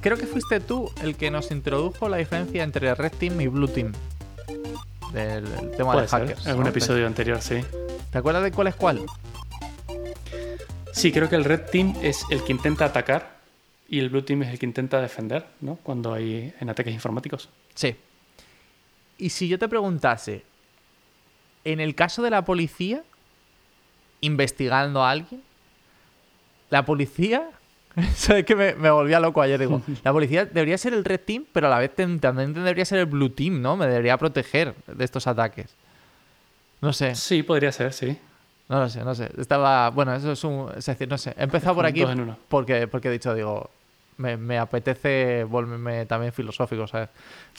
creo que fuiste tú el que nos introdujo la diferencia entre Red Team y Blue Team. Del, tema Puede de ser, hackers. en algún ¿no? episodio anterior, sí. ¿Te acuerdas de cuál es cuál? Sí, creo que el Red Team es el que intenta atacar y el Blue Team es el que intenta defender, ¿no? Cuando hay en ataques informáticos. Sí. Y si yo te preguntase, en el caso de la policía, investigando a alguien, la policía... ¿Sabes que me, me volvía loco ayer? Digo, la policía debería ser el Red Team, pero a la vez también debería ser el Blue Team, ¿no? Me debería proteger de estos ataques. No sé, Sí, podría ser, sí. no lo sé, no sé. Estaba... Bueno, eso es un... Es decir, no sé. He empezado por aquí porque, porque he dicho, digo, me, me apetece volverme también filosófico, ¿sabes?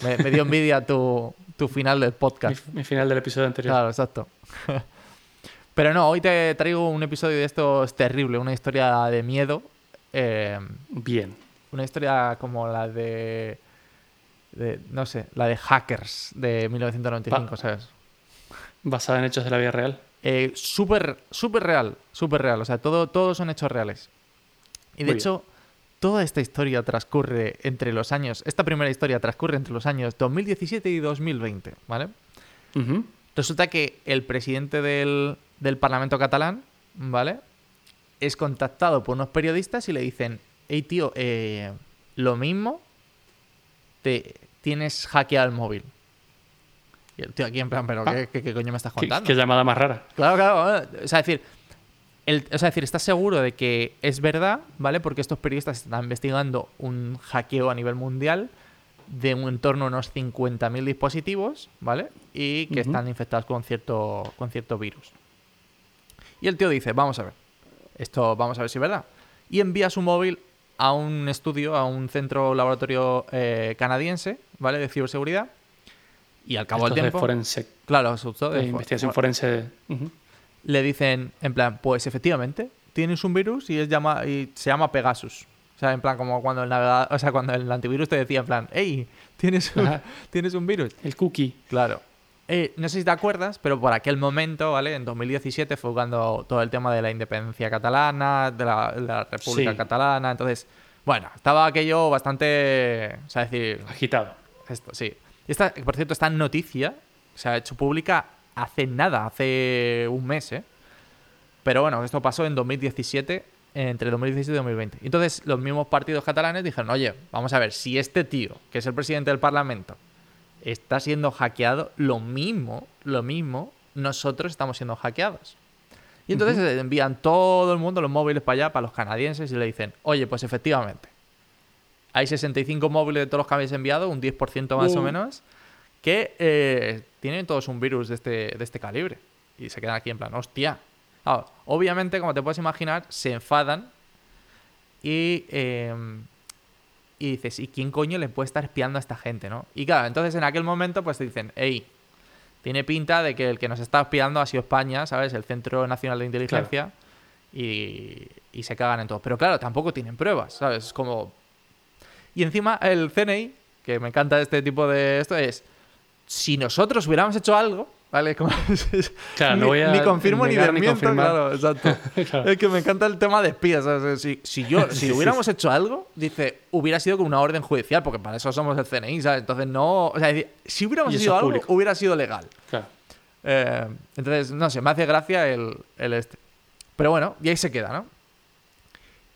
Me, me dio envidia tu, tu final del podcast. mi final del episodio anterior. Claro, exacto. Pero no, hoy te traigo un episodio de estos terrible, una historia de miedo. Eh, Bien. una historia como la de, de, no sé, la de Hackers de 1995, Pa- ¿sabes? Basada en hechos de la vida real. Eh, súper, súper real, súper real. O sea, todo, todos son hechos reales. Y de Muy bien. hecho, toda esta historia transcurre entre los años, esta primera historia transcurre entre los años 2017 y 2020, ¿vale? Ujú. Resulta que el presidente del, del Parlamento catalán, ¿vale? Es contactado por unos periodistas y le dicen, hey tío, eh, lo mismo, te tienes hackeado el móvil. Y el tío aquí en plan, pero Ah. ¿qué, qué- qué coño me estás ¿Qué, contando? qué llamada más rara. Claro, claro. O sea, decir, el, o sea, decir, estás seguro de que es verdad, ¿vale? Porque estos periodistas están investigando un hackeo a nivel mundial de un, en torno a unos 50.000 dispositivos, ¿vale? Y que están infectados con cierto, con cierto virus. Y el tío dice, vamos a ver, esto vamos a ver si es verdad. Y envía su móvil a un estudio, a un centro laboratorio eh, canadiense, ¿vale? De ciberseguridad. Y al cabo del de tiempo... forense, Claro, de de- investigación forense. Le dicen, en plan, pues efectivamente, tienes un virus y, es llama, y se llama Pegasus. O sea, en plan, como cuando el navegador, o sea, cuando el antivirus te decía, en plan, hey, tienes un, Ajá. tienes un virus. El cookie. Claro. Eh, no sé si te acuerdas, pero por aquel momento, ¿vale? En 2017 fue cuando todo el tema de la independencia catalana, de la, de la República Sí. Catalana. Entonces, bueno, estaba aquello bastante. O sea, decir, Agitado. esto, sí. Esta, por cierto, esta noticia se ha hecho pública hace nada, hace un mes, ¿eh? Pero bueno, esto pasó en 2017, entre 2017 y 2020. Entonces, los mismos partidos catalanes dijeron, oye, vamos a ver, si este tío, que es el presidente del Parlamento, está siendo hackeado, lo mismo, lo mismo, nosotros estamos siendo hackeados. Y entonces envían todo el mundo los móviles para allá, para los canadienses, y le dicen, oye, pues efectivamente, hay 65 móviles de todos los que habéis enviado, un 10% más o menos, que eh, tienen todos un virus de este, de este calibre. Y se quedan aquí en plan, hostia. Obviamente, como te puedes imaginar, se enfadan y, eh, y dices, ¿y quién coño le puede estar espiando a esta gente, no? Y claro, entonces en aquel momento pues te dicen, hey, tiene pinta de que el que nos está espiando ha sido España, ¿sabes? El Centro Nacional de Inteligencia. Y, y se cagan en todo. Pero claro, tampoco tienen pruebas, ¿sabes? Es como... Y encima el CNI, que me encanta este tipo de esto, es... Si nosotros hubiéramos hecho algo, ¿vale? Como- Claro, no ni, voy a ni confirmo ni desmiento, claro, exacto. Claro. Es que me encanta el tema de espías. ¿sabes? Si, si yo, si Sí, sí, hubiéramos hecho algo, dice, hubiera sido con una orden judicial, porque para eso somos el CNI, ¿sabes? Entonces no. O sea, decir, si hubiéramos hecho algo, público. hubiera sido legal. Claro. Eh, entonces, no sé, me hace gracia el, el este. Pero bueno, y ahí se queda, ¿no?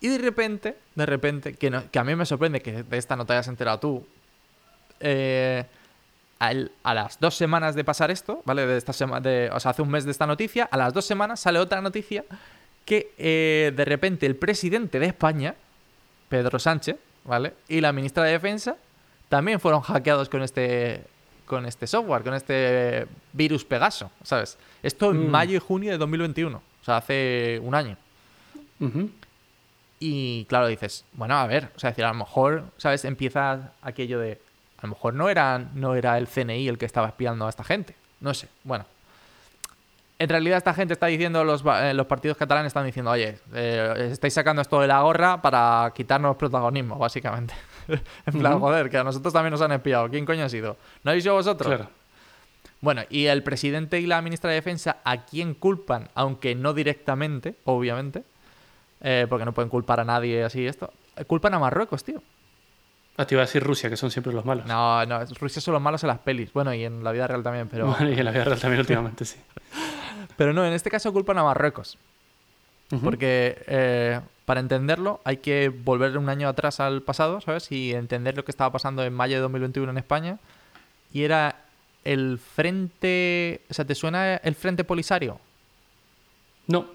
Y de repente, de repente, que, no- que a mí me sorprende que de esta no te hayas enterado tú. eh, al- a las dos semanas de pasar esto, ¿vale? De esta sema- de, o sea, hace un mes de esta noticia, a las dos semanas sale otra noticia que eh, de repente el presidente de España, Pedro Sánchez, ¿vale? Y la ministra de Defensa también fueron hackeados con este con este software, con este virus Pegaso, ¿sabes? Esto en Mm. mayo y junio de 2021, o sea, hace un año. Y claro, dices, bueno, a ver, o sea, decir, a lo mejor, ¿sabes? Empieza aquello de, a lo mejor no era, no era el CNI el que estaba espiando a esta gente. No sé, bueno. En realidad esta gente está diciendo, los, eh, los partidos catalanes están diciendo, oye, eh, estáis sacando esto de la gorra para quitarnos protagonismo, básicamente. en plan, Ujú. joder, que a nosotros también nos han espiado. ¿Quién coño ha sido? ¿No habéis sido vosotros? Claro. Bueno, y el presidente y la ministra de Defensa, ¿a quién culpan? Aunque no directamente, obviamente, eh, porque no pueden culpar a nadie así esto. eh, Culpan a Marruecos, tío. Ah, te iba a decir Rusia, que son siempre los malos. No, no, Rusia son los malos en las pelis. Bueno, y en la vida real también, pero. Bueno, y en la vida real también últimamente, sí. Pero no, en este caso culpan a Marruecos. Porque eh, para entenderlo hay que volver un año atrás al pasado, ¿sabes? Y entender lo que estaba pasando en mayo de 2021 en España. Y era el frente... O sea, ¿te suena el frente polisario? No.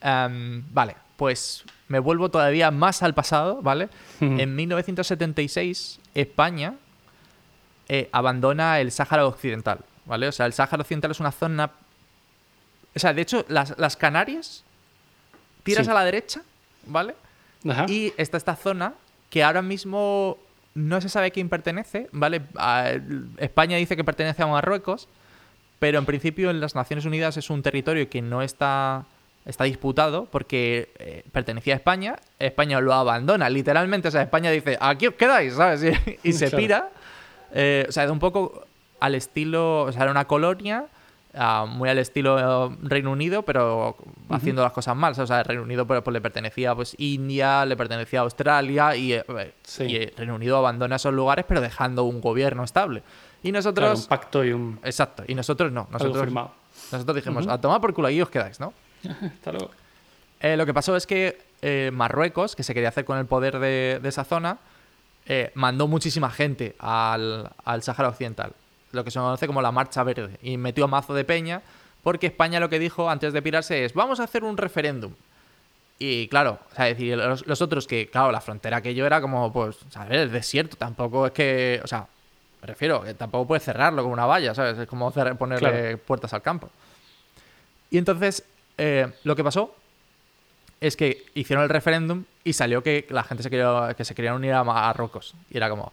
Em, vale, pues me vuelvo todavía más al pasado, ¿vale? En 1976, España eh, abandona el Sáhara Occidental, ¿vale? O sea, el Sáhara Occidental es una zona... O sea, de hecho, las, las Canarias, tiras Sí. a la derecha, ¿vale? Ajá. Y está esta zona que ahora mismo no se sabe a quién pertenece, ¿vale? A- España dice que pertenece a Marruecos, pero en principio en las Naciones Unidas es un territorio que no está, está disputado porque eh, pertenecía a España, España lo abandona, literalmente, o sea, España dice, aquí os quedáis, ¿sabes? Y, y se Claro. pira. Eh, o sea, es un poco al estilo, o sea, era una colonia, ah, muy al estilo eh, Reino Unido, pero haciendo las cosas mal. O sea, el Reino Unido pues, pues, le pertenecía pues India, le pertenecía a Australia y, eh, Sí. y el Reino Unido abandona esos lugares, pero dejando un gobierno estable. Y Claro, nosotros... un pacto y un Exacto, y nosotros no. algo Nosotros, firmado. nosotros dijimos, a tomar por culo, ahí os quedáis, ¿no? Hasta luego. Eh, lo que pasó es que eh, Marruecos, que se quería hacer con el poder de, de esa zona, eh, mandó muchísima gente al, al Sáhara Occidental, lo que se conoce como la Marcha Verde, y metió a mazo de peña, porque España lo que dijo antes de pirarse es, vamos a hacer un referéndum. Y claro, o sea, decir, los, los otros que, claro, la frontera que yo era como, pues, ¿sabes? El desierto, tampoco es que, o sea, me refiero, que tampoco puedes cerrarlo con una valla, ¿sabes? Es como ponerle Claro. puertas al campo. Y entonces, eh, lo que pasó es que hicieron el referéndum y salió que la gente se quería, que se querían unir a Marruecos. Y era como.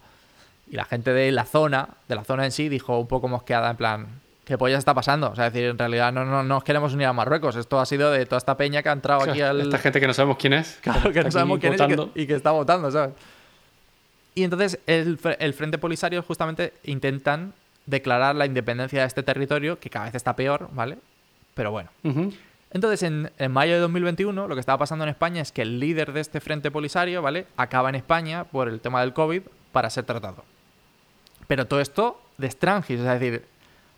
Y la gente de la zona, de la zona en sí, dijo un poco mosqueada, en plan, ¿qué polla está pasando? O sea, es decir, en realidad no, no, no nos queremos unir a Marruecos. Esto ha sido de toda esta peña que ha entrado aquí al. Esta gente que no sabemos quién es. Claro, que no sabemos quién es y que, y que está votando, ¿sabes? Y entonces el, el Frente Polisario justamente intentan declarar la independencia de este territorio, que cada vez está peor, ¿vale? Pero bueno. Ujú. Entonces, en, en mayo de 2021, lo que estaba pasando en España es que el líder de este Frente Polisario, ¿vale? Acaba en España por el tema del COVID para ser tratado. Pero todo esto de Strangis, es decir,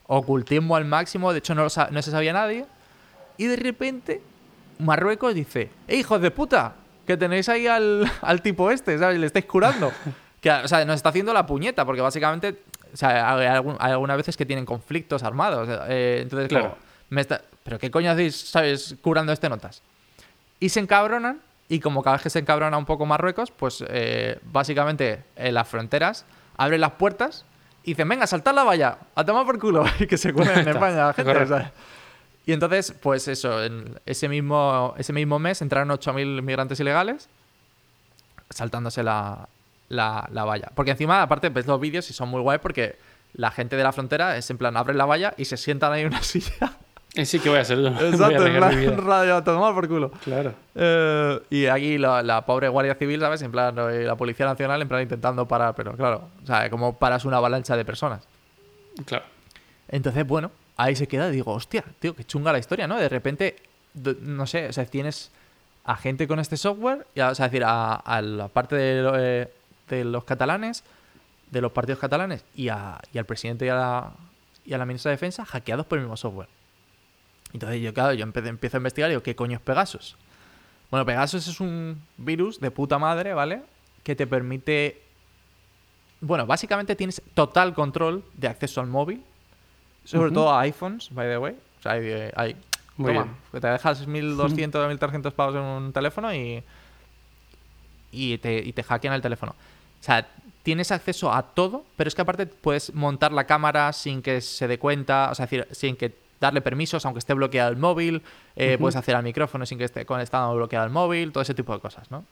ocultismo al máximo, de hecho no, lo sa- no se sabía nadie. Y de repente, Marruecos dice, ¡Eh, hijos de puta! Que tenéis ahí al, al tipo este, ¿sabes? Le estáis curando. que, o sea, nos está haciendo la puñeta, porque básicamente, o sea, hay, algún- hay algunas veces que tienen conflictos armados. eh, entonces, Claro. como, me está- ¿pero qué coño hacéis, sabes, curando este notas? Y se encabronan, y como cada vez que se encabrona un poco Marruecos, pues eh, básicamente en las fronteras abren las puertas y dicen, venga, saltad la valla, a tomar por culo, y que se cuelen en España la gente. Y entonces, pues eso, en ese mismo, ese mismo mes entraron 8.000 migrantes ilegales saltándose la, la, la valla. Porque encima, aparte, ves los vídeos y son muy guay porque la gente de la frontera es en plan, abren la valla y se sientan ahí en una silla. Sí, ¿qué voy a hacer? Yo no voy a Exacto, en mi plan, vida. radio, a tomar por culo. Claro. Eh, y aquí la, la pobre Guardia Civil, ¿sabes? En plan, la Policía Nacional, en plan, intentando parar, pero claro, o sea, como paras una avalancha de personas. Claro. Entonces, bueno, ahí se queda. Digo, hostia, tío, qué chunga la historia, ¿no? De repente, no sé, o sea, tienes a gente con este software, y a- o sea, es decir, a, a la parte de, lo- eh, de los catalanes, de los partidos catalanes, y, a- y al presidente y a, la, y a la ministra de Defensa hackeados por el mismo software. Entonces, yo, claro, yo empiezo a investigar y digo, ¿qué coño es Pegasus? Bueno, Pegasus es un virus de puta madre, ¿vale? Que te permite. Bueno, básicamente tienes total control de acceso al móvil. Sobre todo a iPhones, by the way. O sea, hay. hay- Muy toma, bien. que te dejas 1200 o 1300 pavos en un teléfono y. Y te, y te hackean el teléfono. O sea, tienes acceso a todo, pero es que aparte puedes montar la cámara sin que se dé cuenta, o sea, decir, sin que darle permisos, aunque esté bloqueado el móvil, eh, puedes hacer al micrófono sin que esté conectado bloqueado el móvil, todo ese tipo de cosas, ¿no?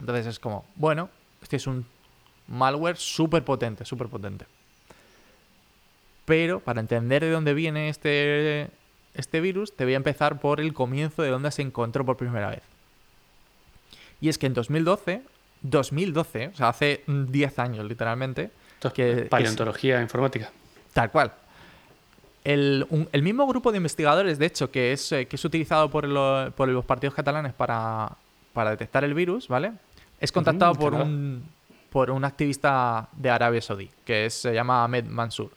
Entonces es como, bueno, este es un malware súper potente, súper potente. Pero para entender de dónde viene este, este virus, te voy a empezar por el comienzo de dónde se encontró por primera vez. Y es que en 2012, 2012, o sea, hace mm, 10 años literalmente, Esto es que- que paleontología informática. Tal cual. El, un- el mismo grupo de investigadores, de hecho, que es, eh, que es utilizado por, lo- por los partidos catalanes para, para detectar el virus, ¿vale? Es contactado por un... por un activista de Arabia Saudí, que es- se llama Ahmed Mansour.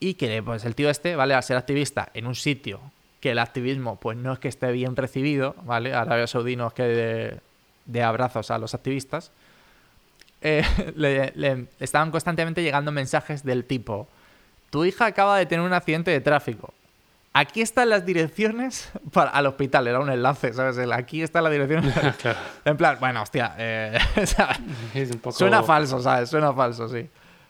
Y que pues el tío este, ¿vale? Al ser activista en un sitio que el activismo pues no es que esté bien recibido, ¿vale? Arabia Saudí no es que de, de abrazos a los activistas. eh, le, le estaban constantemente llegando mensajes del tipo, tu hija acaba de tener un accidente de tráfico. Aquí están las direcciones para, al hospital, era un enlace, ¿sabes? El aquí está la dirección. claro. en plan, bueno, hostia, eh, poco... Suena falso, ¿sabes? Suena falso, sí.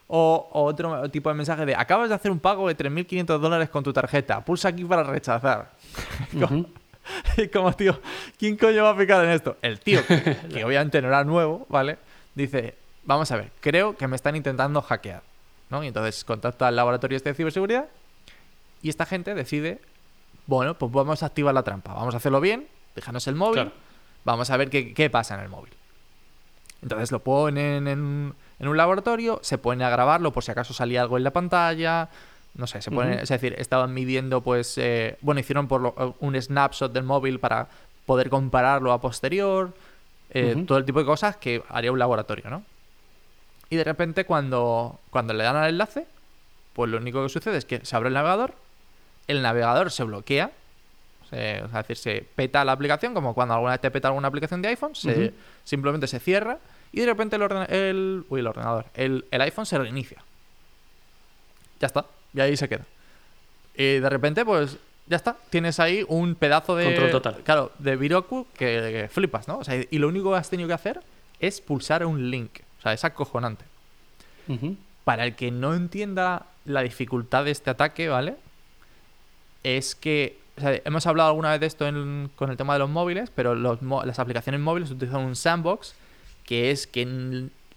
O, o otro tipo de mensaje de acabas de hacer un pago de 3.500 dólares con tu tarjeta. Pulsa aquí para rechazar. Ujú. Y como, tío, ¿quién coño va a picar en esto? El tío, que, que obviamente no era nuevo, ¿vale? Dice, vamos a ver, creo que me están intentando hackear. ¿No? Y entonces contacta al laboratorio este de ciberseguridad y esta gente decide, bueno, pues vamos a activar la trampa. Vamos a hacerlo bien, déjanos el móvil, Claro. vamos a ver qué, qué pasa en el móvil. Entonces lo ponen en, en un laboratorio, se ponen a grabarlo por si acaso salía algo en la pantalla. No sé, se ponen, es decir, estaban midiendo, pues, eh, bueno, hicieron por lo- un snapshot del móvil para poder compararlo a posterior, eh, todo el tipo de cosas que haría un laboratorio, ¿no? Y de repente cuando, cuando le dan al enlace, pues lo único que sucede es que se abre el navegador, el navegador se bloquea, se- es decir, se peta la aplicación, como cuando alguna vez te peta alguna aplicación de iPhone, se, simplemente se cierra y de repente el, orden- el, uy, el ordenador, el, el iPhone se reinicia. Ya está, y ahí se queda. Y de repente, pues ya está, tienes ahí un pedazo de. Control total. Claro, de Viroku que, que flipas, ¿no? O sea, y lo único que has tenido que hacer es pulsar un link. O sea, es acojonante. Para el que no entienda la dificultad de este ataque, ¿vale? Es que. o sea, hemos hablado alguna vez de esto en- con el tema de los móviles, pero los las aplicaciones móviles utilizan un sandbox que es que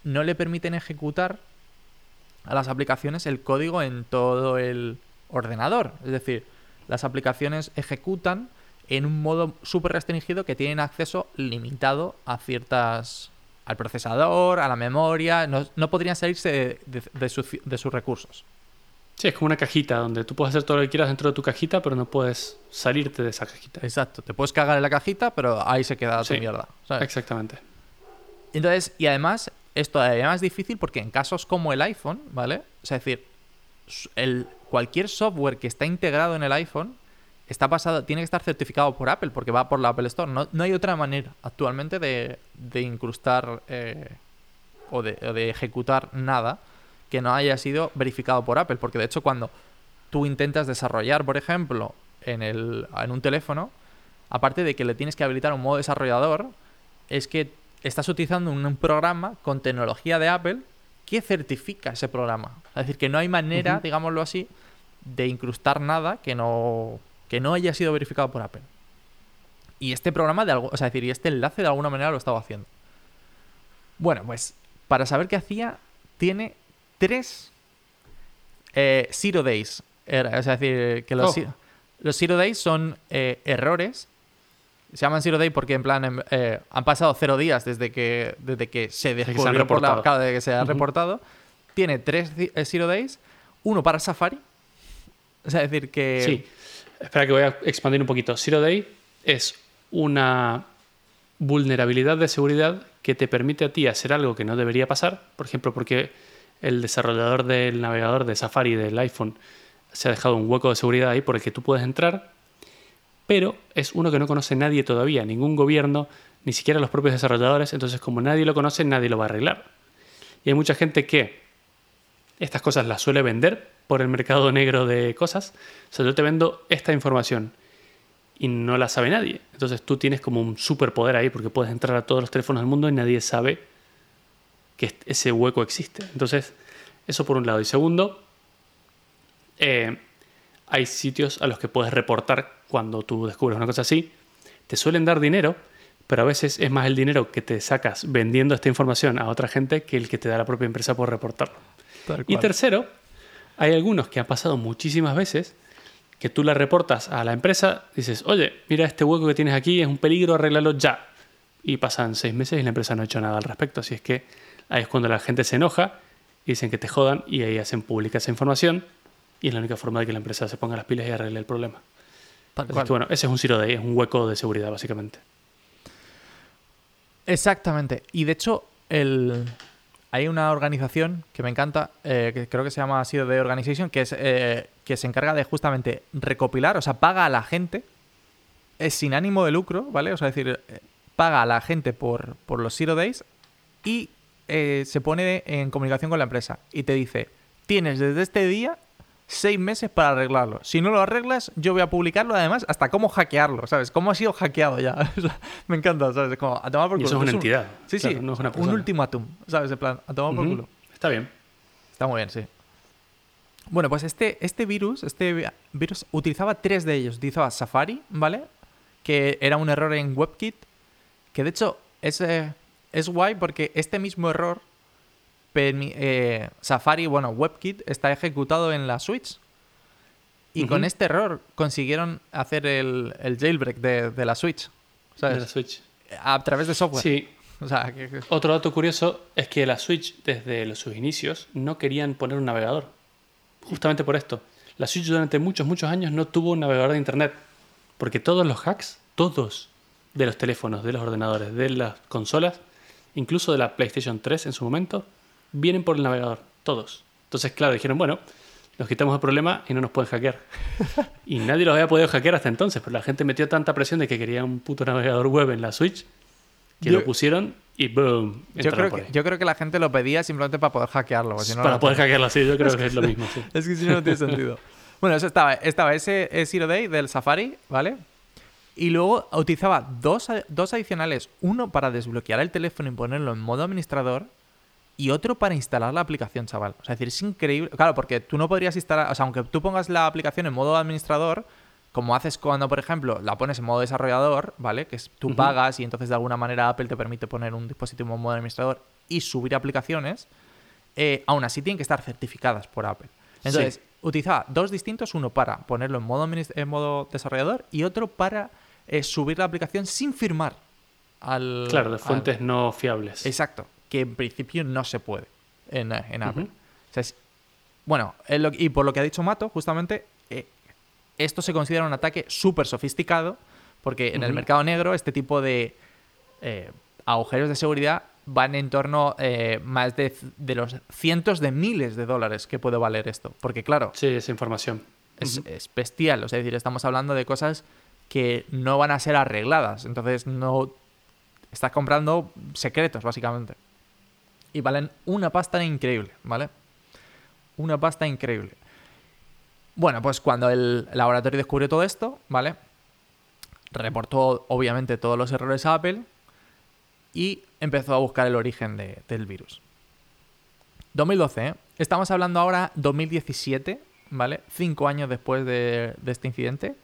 no le permiten ejecutar a las aplicaciones el código en todo el ordenador. Es decir, las aplicaciones ejecutan en un modo súper restringido que tienen acceso limitado a ciertas al procesador, a la memoria, no, no podrían salirse de, de- de su- de sus recursos. Sí, es como una cajita donde tú puedes hacer todo lo que quieras dentro de tu cajita, pero no puedes salirte de esa cajita. Exacto, te puedes cagar en la cajita, pero ahí se queda tu Sí. mierda. ¿sabes? Exactamente. Entonces, y además, es todavía más difícil porque en casos como el iPhone, ¿vale? O sea, es decir, el, cualquier software que está integrado en el iPhone está pasado, tiene que estar certificado por Apple porque va por la Apple Store. No, no hay otra manera actualmente de, de incrustar eh, o, de, o de ejecutar nada que no haya sido verificado por Apple. Porque de hecho, cuando tú intentas desarrollar, por ejemplo, en, el, en un teléfono, aparte de que le tienes que habilitar un modo desarrollador, es que estás utilizando un, un programa con tecnología de Apple que certifica ese programa. Es decir, que no hay manera, digámoslo así, de incrustar nada que no, que no haya sido verificado por Apple. Y este programa, de algo, o sea, es decir, y este enlace de alguna manera lo estaba haciendo. Bueno, pues para saber qué hacía, tiene tres eh, Zero Days. Era- es decir, que los, Oh. los Zero Days son eh, errores. Se llaman Zero Day porque en plan em, eh, han pasado cero días desde que, desde que se que se han descubrió por la, reportado. claro, desde que se ha reportado. Tiene tres Zero Days, uno para Safari. O sea, es decir que... Sí. Espera que voy a expandir un poquito. Zero Day es una vulnerabilidad de seguridad que te permite a ti hacer algo que no debería pasar. Por ejemplo, porque el desarrollador del navegador de Safari del iPhone se ha dejado un hueco de seguridad ahí por el que tú puedes entrar, pero es uno que no conoce nadie todavía, ningún gobierno, ni siquiera los propios desarrolladores. Entonces, como nadie lo conoce, nadie lo va a arreglar. Y hay mucha gente que estas cosas las suele vender por el mercado negro de cosas. O sea, yo te vendo esta información y no la sabe nadie. Entonces tú tienes como un superpoder ahí porque puedes entrar a todos los teléfonos del mundo y nadie sabe que ese hueco existe. Entonces, eso por un lado. Y segundo, eh, hay sitios a los que puedes reportar cuando tú descubres una cosa así. Te suelen dar dinero, pero a veces es más el dinero que te sacas vendiendo esta información a otra gente que el que te da la propia empresa por reportarlo. Y tercero, hay algunos que han pasado muchísimas veces que tú la reportas a la empresa, dices, oye, mira este hueco que tienes aquí, es un peligro, arréglalo ya. Y pasan seis meses y la empresa no ha hecho nada al respecto. Así es que ahí es cuando la gente se enoja y dicen que te jodan y ahí hacen pública esa información y es la única forma de que la empresa se ponga las pilas y arregle el problema. Bueno, ese es un zero day, es un hueco de seguridad básicamente. Exactamente. Y de hecho, el, hay una organización que me encanta, eh, que creo que se llama Zero Day Organization, que, es, eh, que se encarga de justamente recopilar, o sea, paga a la gente, es sin ánimo de lucro, ¿vale? O sea, es decir, eh, paga a la gente por, por los Zero Days y se pone en comunicación con la empresa y te dice, tienes desde este día seis meses para arreglarlo. Si no lo arreglas, yo voy a publicarlo además hasta cómo hackearlo, ¿sabes? Cómo ha sido hackeado ya. Me encanta, ¿sabes? Como a tomar por Y culo. eso es una un- entidad. Sí, claro, sí, no es una un ultimátum, ¿sabes? En plan, a tomar por culo. Está bien. Está muy bien, sí. Bueno, pues este, este virus, este vi- virus utilizaba tres de ellos. Utilizaba Safari, ¿vale? Que era un error en WebKit. Que de hecho es, eh, es guay porque este mismo error, eh, Safari, bueno, WebKit está ejecutado en la Switch. Y con este error consiguieron hacer el, el jailbreak de, de la Switch. De ¿Sabes? la Switch. A través de software. Sí. O sea, que- que- Otro dato curioso es que la Switch, desde los- sus inicios, no querían poner un navegador. Justamente por esto. La Switch durante muchos, muchos años no tuvo un navegador de Internet. Porque todos los hacks, todos, de los teléfonos, de los ordenadores, de las consolas, incluso de la PlayStation 3 en su momento, vienen por el navegador. Todos. Entonces, claro, dijeron, bueno, nos quitamos el problema y no nos pueden hackear. y nadie los había podido hackear hasta entonces, pero la gente metió tanta presión de que quería un puto navegador web en la Switch que Yo- lo pusieron y boom. yo, creo que, yo creo que la gente lo pedía simplemente para poder hackearlo. si no, Para poder hackearlo así, yo creo que es lo mismo. sí. Es que si no, no tiene sentido. Bueno, eso estaba. Estaba ese Zero Day del Safari, ¿vale? Y luego utilizaba dos, dos adicionales. Uno para desbloquear el teléfono y ponerlo en modo administrador. Y otro para instalar la aplicación, chaval. O sea, es decir, es increíble. Claro, porque tú no podrías instalar. O sea, aunque tú pongas la aplicación en modo administrador, como haces cuando, por ejemplo, la pones en modo desarrollador, ¿vale? Que es tú pagas y entonces de alguna manera Apple te permite poner un dispositivo en modo administrador y subir aplicaciones. eh, aún así tienen que estar certificadas por Apple. Entonces, Sí. utilizaba dos distintos, uno para ponerlo en modo, en modo desarrollador y otro para eh, subir la aplicación sin firmar al... Claro, de al- fuentes no fiables. Exacto, que en principio no se puede en, eh, en Apple. Ujú. O sea, es- bueno, lo- y por lo que ha dicho Mato, justamente, eh, esto se considera un ataque súper sofisticado, porque en el mercado negro este tipo de eh, agujeros de seguridad van en torno eh, más de, de los cientos de miles de dólares que puede valer esto. Porque claro, Sí, esa información. es, Ujú. es bestial. O sea, es decir, estamos hablando de cosas que no van a ser arregladas. Entonces, no. Estás comprando secretos, básicamente. Y valen una pasta increíble, ¿vale? Una pasta increíble. Bueno, pues cuando el laboratorio descubrió todo esto, ¿vale? Reportó, obviamente, todos los errores a Apple y empezó a buscar el origen de- del virus. 2012, ¿eh? Estamos hablando ahora 2017, ¿vale? Cinco años después de, este incidente.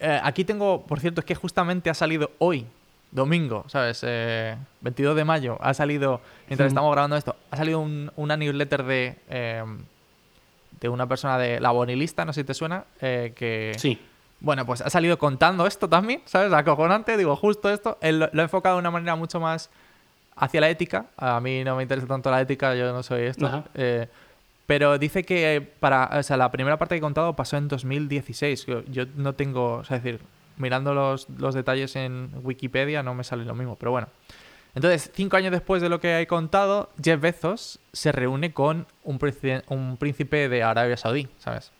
Eh, aquí tengo, por cierto, es que justamente ha salido hoy, domingo, ¿sabes? Eh, 22 de mayo, ha salido, mientras estamos grabando esto, ha salido un- una newsletter de, eh, de una persona de la Bonilista, no sé si te suena, eh, que... Sí. Bueno, pues ha salido contando esto también, ¿sabes? Acojonante, digo, justo esto. Él lo, lo ha enfocado de una manera mucho más hacia la ética. A mí no me interesa tanto la ética, yo no soy esto. Eh, pero dice que para, o sea, la primera parte que he contado pasó en 2016. Yo, yo no tengo, o sea, es decir, mirando los, los detalles en Wikipedia no me sale lo mismo, pero bueno. Entonces, cinco años después de lo que he contado, Jeff Bezos se reúne con un, príncipe- un príncipe de Arabia Saudí, ¿sabes?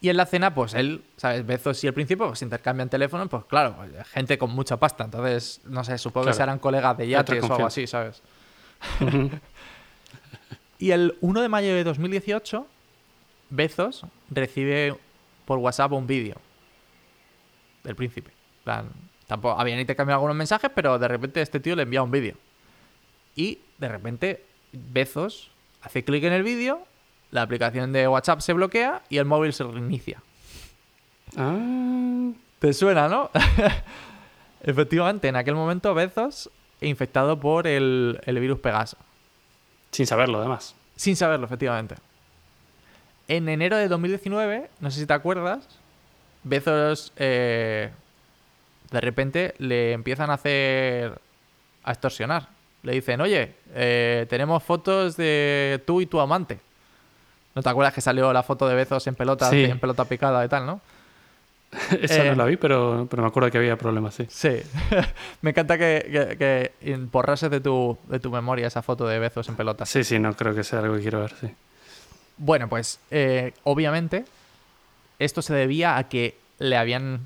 Y en la cena, pues él, ¿sabes? Bezos y el príncipe pues intercambian teléfonos, pues claro, pues, gente con mucha pasta. Entonces, no sé, supongo que serán colegas de yates o algo así, ¿sabes? Y el 1 de mayo de 2018, Bezos recibe por WhatsApp un vídeo del príncipe. Plan, tampoco habían intercambiado algunos mensajes, pero de repente este tío le envía un vídeo. Y de repente Bezos hace clic en el vídeo, la aplicación de WhatsApp se bloquea y el móvil se reinicia. Ah, ¿Te suena, no? Efectivamente, en aquel momento Bezos infectado por el, el virus Pegaso. sin saberlo, además. Sin saberlo, efectivamente. En enero de 2019, no sé si te acuerdas, Bezos eh, de repente le empiezan a hacer. a extorsionar. Le dicen, oye, eh, tenemos fotos de tú y tu amante. ¿No te acuerdas que salió la foto de Bezos en pelota, Sí. en pelota picada y tal, no? Esa Eh, no la vi, pero, pero me acuerdo que había problemas, sí. Sí. Me encanta que, que, de tu, de tu memoria esa foto de Bezos en pelota. Sí, sí, no creo que sea algo que quiero ver, sí. Bueno, pues eh, obviamente esto se debía a que le habían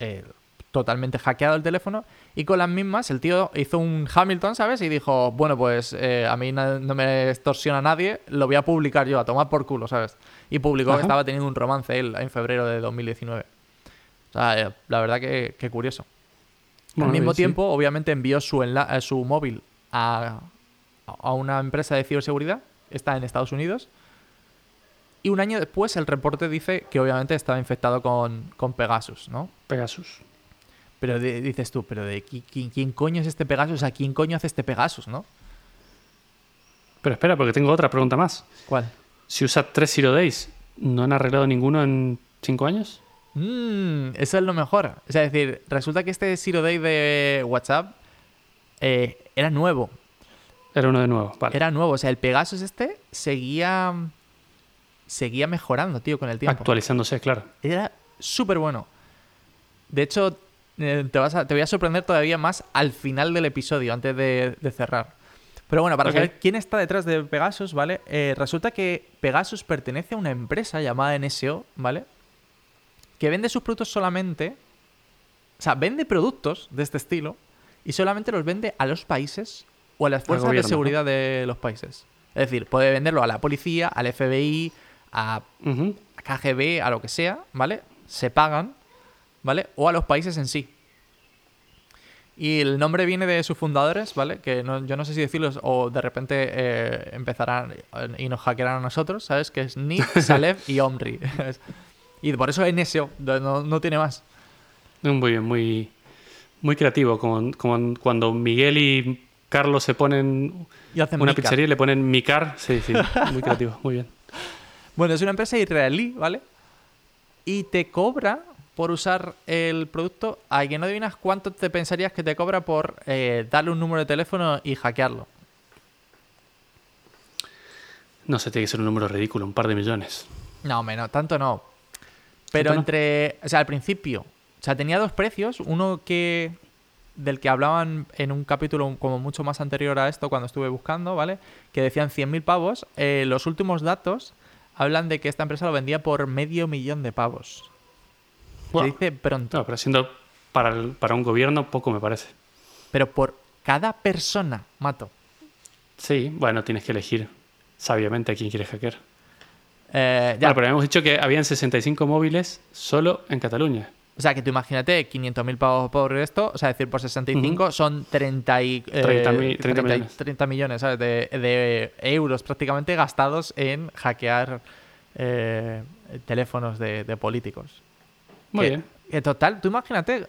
eh, totalmente hackeado el teléfono y con las mismas el tío hizo un Hamilton, ¿sabes? Y dijo, bueno, pues eh, a mí no me extorsiona nadie, lo voy a publicar yo, a tomar por culo, ¿sabes? Y publicó Ajá. que estaba teniendo un romance él en febrero de 2019. O sea, eh, la verdad que, que curioso. Bueno, Al mismo sí. tiempo, obviamente, envió su, enla- su móvil a, a una empresa de ciberseguridad, está en Estados Unidos, y un año después el reporte dice que obviamente estaba infectado con, con Pegasus, ¿no? Pegasus. Pero de- dices tú, pero de qui- qui- quién, coño es este Pegasus? Sea, ¿quién coño hace este Pegasus, no? Pero espera, porque tengo otra pregunta más. ¿Cuál? Si usas tres Zero Days, ¿no han arreglado ninguno en cinco años? Mmm, eso es lo mejor. O sea, es decir, resulta que este Zero Day de WhatsApp eh, era nuevo. Era uno de nuevo, vale. Era nuevo. O sea, el Pegasus este seguía. Seguía mejorando, tío, con el tiempo. Actualizándose, claro. Era súper bueno. De hecho, eh, te, vas a- te voy a sorprender todavía más al final del episodio, antes de, de cerrar. Pero bueno, para saber quién está detrás de Pegasus, ¿vale? Eh, resulta que Pegasus pertenece a una empresa llamada NSO, ¿vale? Que vende sus productos solamente. O sea, vende productos de este estilo y solamente los vende a los países o a las fuerzas gobierno, de ¿no? seguridad de los países. Es decir, puede venderlo a la policía, al FBI, a KGB, a lo que sea, ¿vale? Se pagan, ¿vale? O a los países en sí. Y el nombre viene de sus fundadores, ¿vale? Que no- yo no sé si decirlos o de repente eh, empezarán y nos hackearán a nosotros, ¿sabes? Que es Nick, Salev y Omri. y por eso NSO, no, no tiene más. Muy bien, muy, muy creativo. Como, como cuando Miguel y Carlos se ponen Y una mica. pizzería y le ponen Micar. Sí, sí, muy creativo, muy bien. Bueno, es una empresa israelí, ¿vale? Y te cobra por usar el producto. A que no adivinas cuánto te pensarías que te cobra por eh, darle un número de teléfono y hackearlo. No sé, tiene que ser un número ridículo, un par de millones. No, menos, tanto no. Pero ¿Tanto no? entre. O sea, al principio. O sea, tenía dos precios. Uno que. Del que hablaban en un capítulo como mucho más anterior a esto, cuando estuve buscando, ¿vale? Que decían 100.000 pavos. Eh, los últimos datos hablan de que esta empresa lo vendía por medio millón de pavos. Se dice pronto. No, pero siendo para, el- para un gobierno poco me parece. Pero por cada persona, mato. Sí, bueno, tienes que elegir sabiamente a quién quieres hackear. Eh, ya. Bueno, pero habíamos dicho que habían 65 móviles solo en Cataluña. O sea, que tú imagínate 500.000 pavos por esto, o sea, decir por 65 son 30, y, eh, 30 mi- 30 30 y- millones. 30 millones, ¿sabes? De, de euros prácticamente gastados en hackear eh, teléfonos de, de políticos. Muy Que- bien. que total, tú imagínate.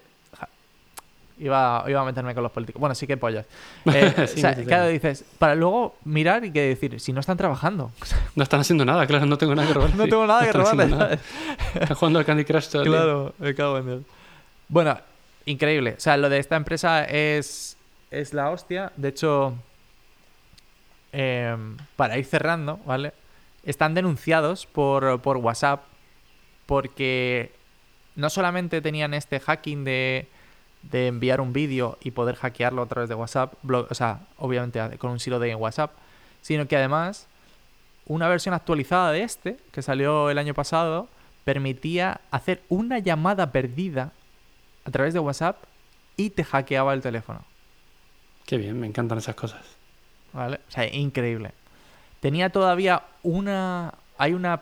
Iba, iba a meterme con los políticos. Bueno, sí que pollas. Eh, Sí, o sea, métete. claro, dices, para luego mirar y que decir, si no están trabajando. No están haciendo nada, claro, no tengo nada que robar. no sí. tengo nada que están nada. Están jugando al Candy Crush todo. Claro, me cago en Dios. Bueno, increíble. O sea, lo de esta empresa es, es la hostia. De hecho, em, para ir cerrando, ¿vale? Están denunciados por, por WhatsApp porque no solamente tenían este hacking de, de enviar un vídeo y poder hackearlo a través de WhatsApp, o sea, obviamente con un silo de WhatsApp, sino que además una versión actualizada de este, que salió el año pasado, permitía hacer una llamada perdida a través de WhatsApp y te hackeaba el teléfono. Qué bien, me encantan esas cosas. ¿Vale? O sea, increíble. Tenía todavía una. Hay una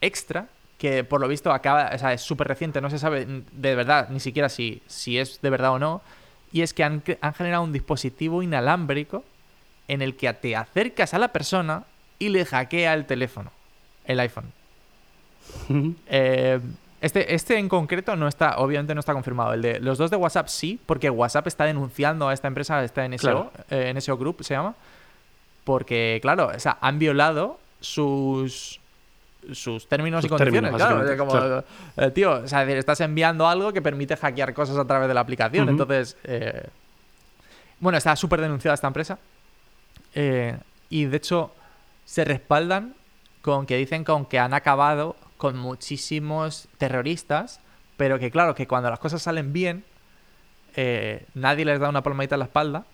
extra que por lo visto acaba. O sea, es súper reciente, no se sabe de verdad ni siquiera si, si es de verdad o no. Y es que han, han generado un dispositivo inalámbrico en el que te acercas a la persona y le hackea el teléfono, el iPhone. Eh, este, este en concreto no está, obviamente no está confirmado. El de los dos de WhatsApp sí, porque WhatsApp está denunciando a esta empresa, a esta NSO, Claro. eh, NSO Group se llama, porque claro, o sea, han violado sus sus términos Sus y condiciones, términos, claro. como, eh, tío, o sea, decir, estás enviando algo que permite hackear cosas a través de la aplicación. Entonces, eh, bueno, está súper denunciada esta empresa. Eh, y de hecho, se respaldan con que dicen con que han acabado con muchísimos terroristas pero que claro, que cuando las cosas salen bien, nadie les da una palmadita en la espalda,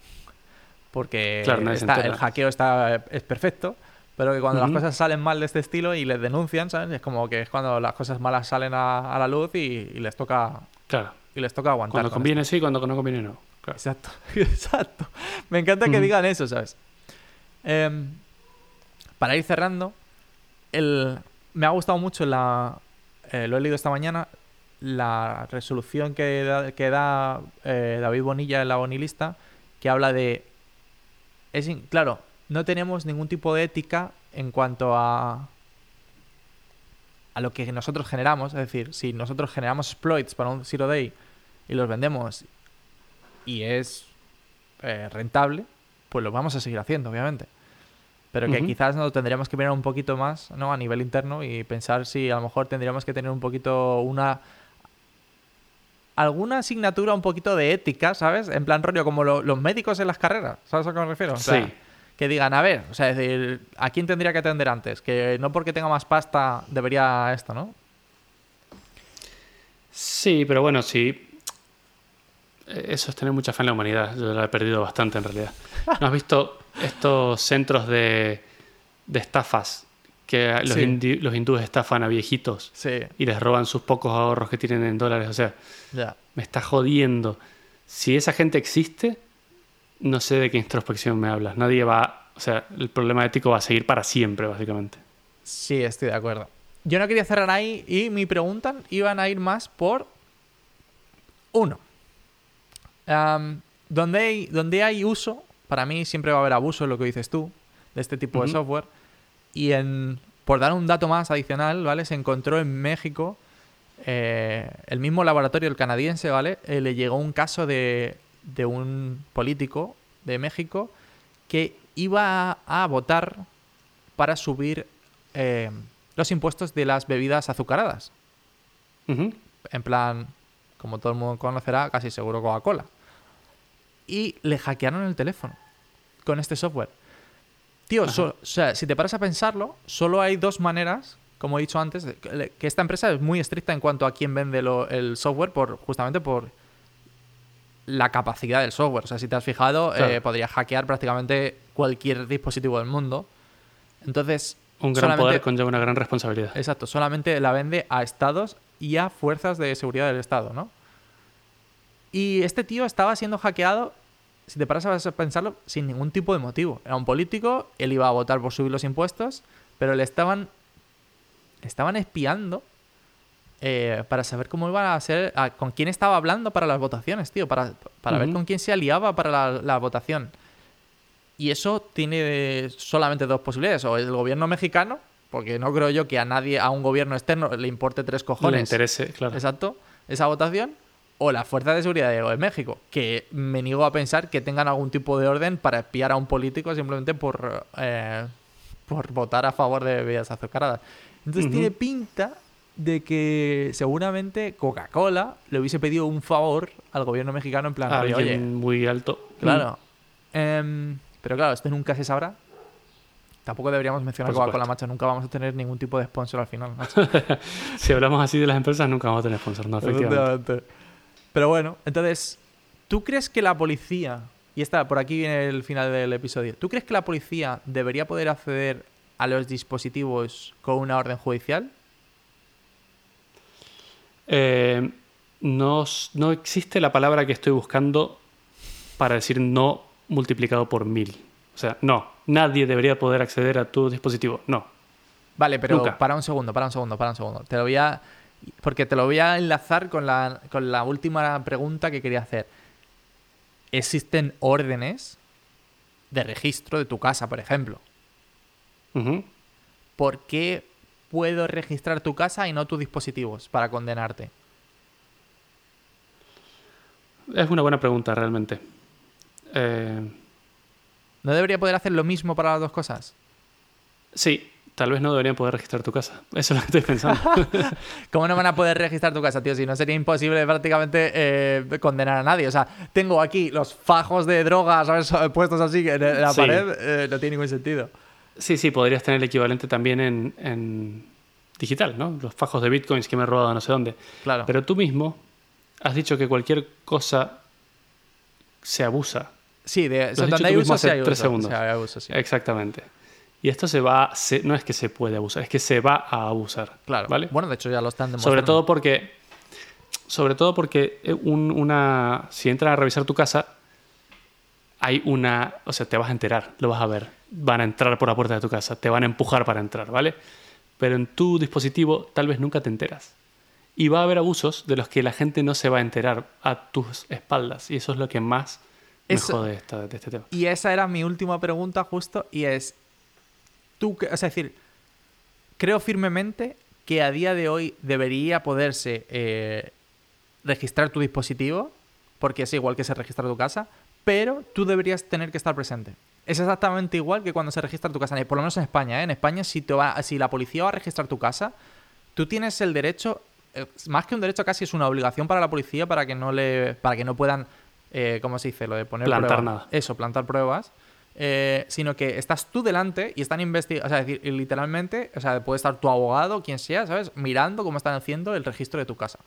porque Claro, está- el hackeo está, es perfecto, pero que cuando las cosas salen mal de este estilo y les denuncian, ¿sabes? Es como que es cuando las cosas malas salen a, a la luz y, y les toca Claro. y les toca aguantar. Cuando con conviene sí, cuando no conviene no. Claro. Exacto, exacto. Me encanta que digan eso, ¿sabes? Em, para ir cerrando, el, me ha gustado mucho la. eh, lo he leído esta mañana. La resolución que da, que da eh, David Bonilla en la Bonilista, que habla de. Es in- claro, no tenemos ningún tipo de ética en cuanto a. a lo que nosotros generamos. Es decir, si nosotros generamos exploits para un Zero Day y los vendemos y es eh, rentable, pues lo vamos a seguir haciendo, obviamente. Pero que quizás nos tendríamos que mirar un poquito más ¿no? a nivel interno y pensar si a lo mejor tendríamos que tener un poquito una alguna asignatura un poquito de ética, ¿sabes? En plan rollo como lo- los médicos en las carreras, ¿sabes a qué me refiero? O sea, Sí. Que digan, a ver, o sea, es decir, ¿a quién tendría que atender antes? Que no porque tenga más pasta debería esto, ¿no? Sí, pero bueno, sí. Eso es tener mucha fe en la humanidad. Yo la he perdido bastante en realidad. ¿No has visto estos centros de, de estafas que los, Sí. indi- los hindúes estafan a viejitos Sí, y les roban sus pocos ahorros que tienen en dólares? O sea, me está jodiendo. Si esa gente existe, no sé de qué introspección me hablas. Nadie va. O sea, el problema ético va a seguir para siempre, básicamente. Sí, estoy de acuerdo. Yo no quería cerrar ahí y mi pregunta iban a ir más por uno. Donde, hay, donde hay uso, para mí siempre va a haber abuso, es lo que dices tú, de este tipo de software. Y en, por dar un dato más adicional, ¿vale? Se encontró en México, eh, el mismo laboratorio, el canadiense, ¿vale? Eh, le llegó un caso de, de un político de México que iba a, a votar para subir eh, los impuestos de las bebidas azucaradas. En plan, como todo el mundo conocerá, casi seguro Coca-Cola. Y le hackearon el teléfono con este software. Tío, so- o sea, si te paras a pensarlo, solo hay dos maneras, como he dicho antes, que que esta empresa es muy estricta en cuanto a quién vende lo- el software, por, justamente por la capacidad del software. O sea, si te has fijado, Claro. eh, podría hackear prácticamente cualquier dispositivo del mundo. Entonces, Un gran poder conlleva una gran responsabilidad. Exacto, solamente la vende a estados y a fuerzas de seguridad del estado, ¿no? Y este tío estaba siendo hackeado, si te paras a pensarlo, sin ningún tipo de motivo. Era un político, él iba a votar por subir los impuestos, pero le estaban, le estaban espiando eh, para saber cómo iba a ser, a- con quién estaba hablando para las votaciones, tío, para, para ver Ujú. con quién se aliaba para la, la votación. Y eso tiene solamente dos posibilidades. O el gobierno mexicano, porque no creo yo que a nadie, a un gobierno externo, le importe tres Le cojones. interese, claro. Exacto. Esa votación. O la Fuerza de Seguridad de México, que me niego a pensar que tengan algún tipo de orden para espiar a un político simplemente por, eh, por votar a favor de bebidas azucaradas. Entonces Ujú. tiene pinta de que seguramente Coca-Cola le hubiese pedido un favor al gobierno mexicano en plan, A oye, muy alto. Claro. Em, pero claro, esto nunca se sabrá. Tampoco deberíamos mencionar Coca-Cola, macho. Nunca vamos a tener ningún tipo de sponsor al final, macho. Si hablamos así de las empresas, nunca vamos a tener sponsor, no. Efectivamente. Pero bueno, entonces, ¿tú crees que la policía, y está, por aquí viene el final del episodio, ¿tú crees que la policía debería poder acceder a los dispositivos con una orden judicial? Eh, no, no existe la palabra que estoy buscando para decir no multiplicado por mil. O sea, no, nadie debería poder acceder a tu dispositivo. No. Vale, pero Nunca. para un segundo, para un segundo, para un segundo. Te lo voy a. Porque te lo voy a enlazar con la, con la última pregunta que quería hacer. ¿Existen órdenes de registro de tu casa, por ejemplo? ¿Por qué puedo registrar tu casa y no tus dispositivos para condenarte? Es una buena pregunta, realmente. Eh, ¿No debería poder hacer lo mismo para las dos cosas? sí, tal vez no deberían poder registrar tu casa. Eso es lo que estoy pensando. ¿Cómo no van a poder registrar tu casa, tío? Si no sería imposible prácticamente eh, condenar a nadie. O sea, tengo aquí los fajos de drogas ¿sabes? puestos así en la Sí. pared. eh, no tiene ningún sentido. Sí, sí, podrías tener el equivalente también en, en, digital, ¿no? Los fajos de bitcoins que me he robado no sé dónde. Claro. Pero tú mismo has dicho que cualquier cosa se abusa. sí, de, has dicho hay tú mismo uso, sí hace hay tres uso. segundos. Sí, hay uso, sí. Exactamente. Y esto se va, se- no es que se puede abusar, es que se va a abusar. Claro. ¿Vale? Bueno, de hecho ya lo están demostrando. Sobre todo porque, sobre todo porque un- una, si entran a revisar tu casa, hay una, o sea, te vas a enterar, lo vas a ver. Van a entrar por la puerta de tu casa, te van a empujar para entrar, ¿vale? Pero en tu dispositivo tal vez nunca te enteras. Y va a haber abusos de los que la gente no se va a enterar a tus espaldas. Y eso es lo que más me Eso- jode esta- de este tema. Y esa era mi última pregunta justo y es, tú, o sea, es decir, creo firmemente que a día de hoy debería poderse eh, registrar tu dispositivo, porque es igual que se registra tu casa, pero tú deberías tener que estar presente. Es exactamente igual que cuando se registra tu casa, por lo menos en España. ¿eh? En España, si, te va, si la policía va a registrar tu casa, tú tienes el derecho, eh, más que un derecho, casi es una obligación para la policía para que no le, para que no puedan, eh, ¿cómo se dice? Lo de poner Plantar pruebas. nada. Eso, plantar pruebas. eh, sino que estás tú delante y están investigando, o sea, es decir, literalmente, o sea, puede estar tu abogado, quien sea, ¿sabes? Mirando cómo están haciendo el registro de tu casa.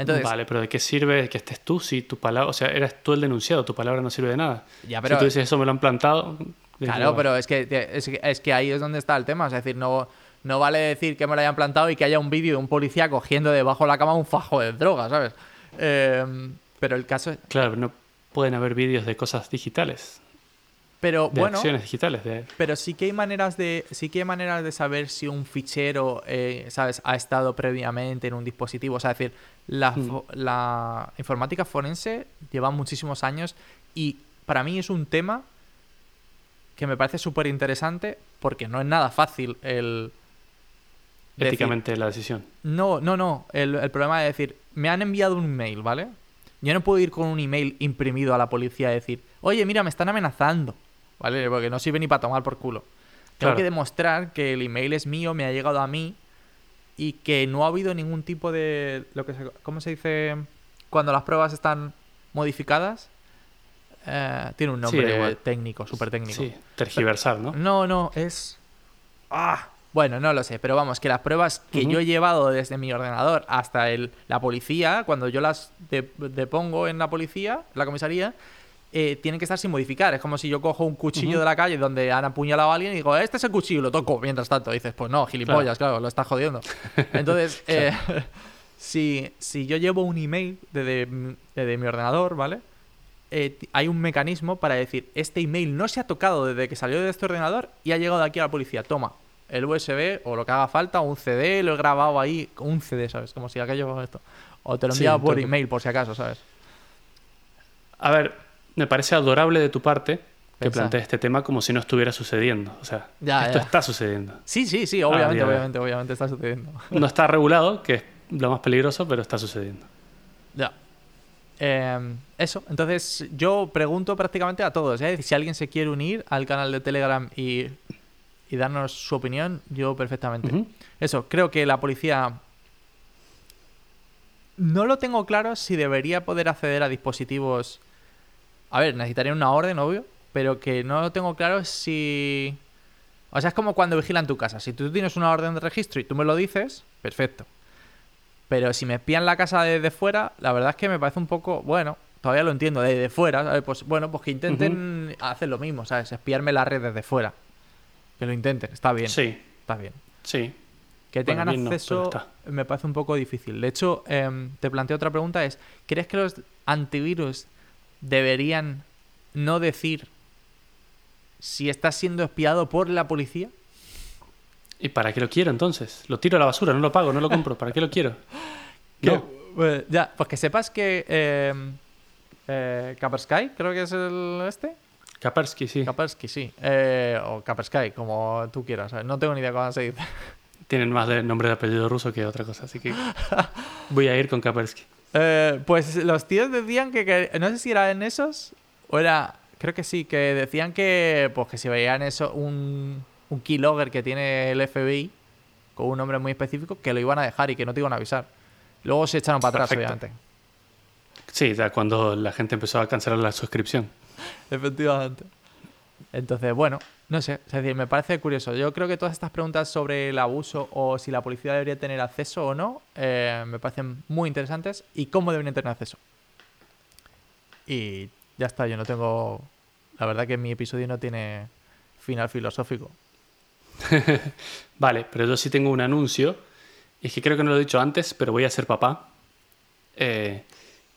Entonces, vale, pero ¿de qué sirve que estés tú si tu palabra, o sea, eres tú el denunciado, tu palabra no sirve de nada? Ya, pero- si tú dices eso me lo han plantado. ¿de qué Claro, pero es que, es, que- es que ahí es donde está el tema. Es decir, no, no vale decir que me lo hayan plantado y que haya un vídeo de un policía cogiendo debajo de la cama un fajo de droga, ¿sabes? Eh, pero el caso es... Claro, no pueden haber vídeos de cosas digitales, Pero de bueno, acciones digitales. De... pero sí que hay maneras de sí que hay maneras de saber si un fichero, eh, ¿sabes? Ha estado previamente en un dispositivo. O sea, es decir, la, fo- la informática forense lleva muchísimos años y para mí es un tema que me parece súper interesante porque no es nada fácil el... decir- éticamente la decisión. No, no, no. El, el problema es decir, me han enviado un email, ¿vale? Yo no puedo ir con un email imprimido a la policía y decir, oye, mira, me están amenazando, ¿vale? Porque no sirve ni para tomar por culo. Tengo que demostrar que el email es mío, me ha llegado a mí y que no ha habido ningún tipo de... Lo que se- ¿Cómo se dice? Cuando las pruebas están modificadas. Eh, tiene un nombre igual. técnico, súper técnico. Sí, tergiversar, ¿no? No, no, es. Ah, bueno, no lo sé, pero vamos, que las pruebas que yo he llevado desde mi ordenador hasta el, la policía, cuando yo las de- depongo en la policía, en la comisaría, eh, tienen que estar sin modificar. Es como si yo cojo un cuchillo de la calle donde han apuñalado a alguien y digo, este es el cuchillo, y lo toco mientras tanto. Dices, pues no, gilipollas, claro, lo estás jodiendo. Entonces, eh, si, si yo llevo un email desde, mi- desde mi ordenador, ¿vale? Eh, hay un mecanismo para decir, este email no se ha tocado desde que salió de este ordenador y ha llegado aquí a la policía. Toma, el USB o lo que haga falta, un CD, lo he grabado ahí, un CD, ¿sabes? Como si aquello esto. O te lo he Sí, enviado por email, por si acaso, ¿sabes? A ver, me parece adorable de tu parte que plantees este tema como si no estuviera sucediendo. O sea, Ya, esto ya. está sucediendo. Sí, sí, sí, obviamente, ya, ya. obviamente, obviamente está sucediendo. No está regulado, que es lo más peligroso, pero está sucediendo. Ya. Eh, eso, entonces yo pregunto prácticamente a todos, ¿eh? Si alguien se quiere unir al canal de Telegram y, y darnos su opinión, yo perfectamente. Eso, creo que la policía... No lo tengo claro si debería poder acceder a dispositivos... A ver, necesitaría una orden, obvio, pero que no lo tengo claro si... O sea, es como cuando vigilan tu casa. Si tú tienes una orden de registro y tú me lo dices, perfecto. Pero si me espían la casa desde fuera, la verdad es que me parece un poco, bueno, todavía lo entiendo, desde fuera, ¿sabes? Pues bueno, pues que intenten hacer lo mismo, ¿sabes? Espiarme la red desde fuera. Que lo intenten, está bien, Sí, está bien. sí. Que tengan acceso me parece un poco difícil. De hecho, em, te planteo otra pregunta, es, ¿crees que los antivirus deberían no decir si estás siendo espiado por la policía? ¿Y para qué lo quiero entonces? Lo tiro a la basura, no lo pago, no lo compro. ¿Para qué lo quiero? No. pues, ya, pues que sepas que em, eh, Kaspersky, creo que es el este. Kaspersky, sí. Kaspersky, sí. Eh, o Kaspersky, como tú quieras. ¿sabes? No tengo ni idea cómo se dice. Tienen más de nombre de apellido ruso que otra cosa, así que voy a ir con Kaspersky. Eh, pues los tíos decían que, que- no sé si eran esos o era creo que sí que decían que pues que si veían eso un un keylogger que tiene el FBI con un nombre muy específico que lo iban a dejar y que no te iban a avisar luego se echaron para atrás Perfecto. obviamente Sí, ya cuando la gente empezó a cancelar la suscripción. efectivamente Entonces, bueno, no sé, es decir, me parece curioso. Yo creo que todas estas preguntas sobre el abuso o si la policía debería tener acceso o no, eh, me parecen muy interesantes y cómo deberían tener acceso. Y ya está, yo no tengo... La verdad que mi episodio no tiene final filosófico. vale, pero yo sí tengo un anuncio. Es que creo que no lo he dicho antes, pero voy a ser papá. Eh,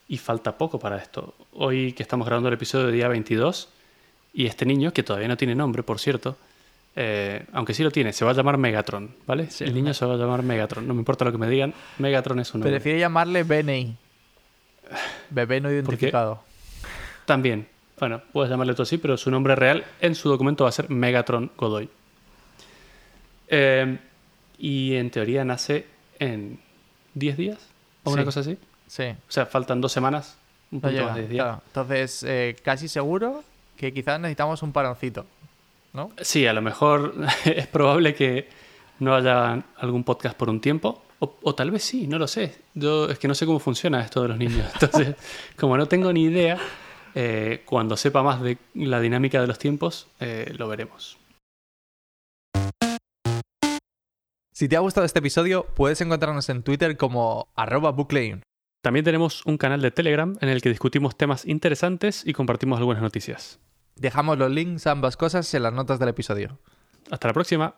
y falta poco para esto. Hoy que estamos grabando el episodio de día 22, y este niño, que todavía no tiene nombre, por cierto, eh, aunque sí lo tiene, se va a llamar Megatron, ¿vale? el niño se va a llamar Megatron. No me importa lo que me digan, Megatron es un nombre. Prefiero llamarle Benny. Bebé no identificado. También. Bueno, puedes llamarle todo así, pero su nombre real en su documento va a ser Megatron Godoy. Eh, y en teoría nace en 10 días o una cosa así. Sí. O sea, faltan dos semanas, un poquito más de 10 días. Entonces, eh, casi seguro que quizás necesitamos un paroncito, ¿no? Sí, a lo mejor es probable que no haya algún podcast por un tiempo. O, tal vez sí, no lo sé. Yo es que no sé cómo funciona esto de los niños. Entonces, como no tengo ni idea, eh, cuando sepa más de la dinámica de los tiempos, eh, lo veremos. Si te ha gustado este episodio, puedes encontrarnos en Twitter como arroba También tenemos un canal de Telegram en el que discutimos temas interesantes y compartimos algunas noticias. Dejamos los links a ambas cosas en las notas del episodio. Hasta la próxima.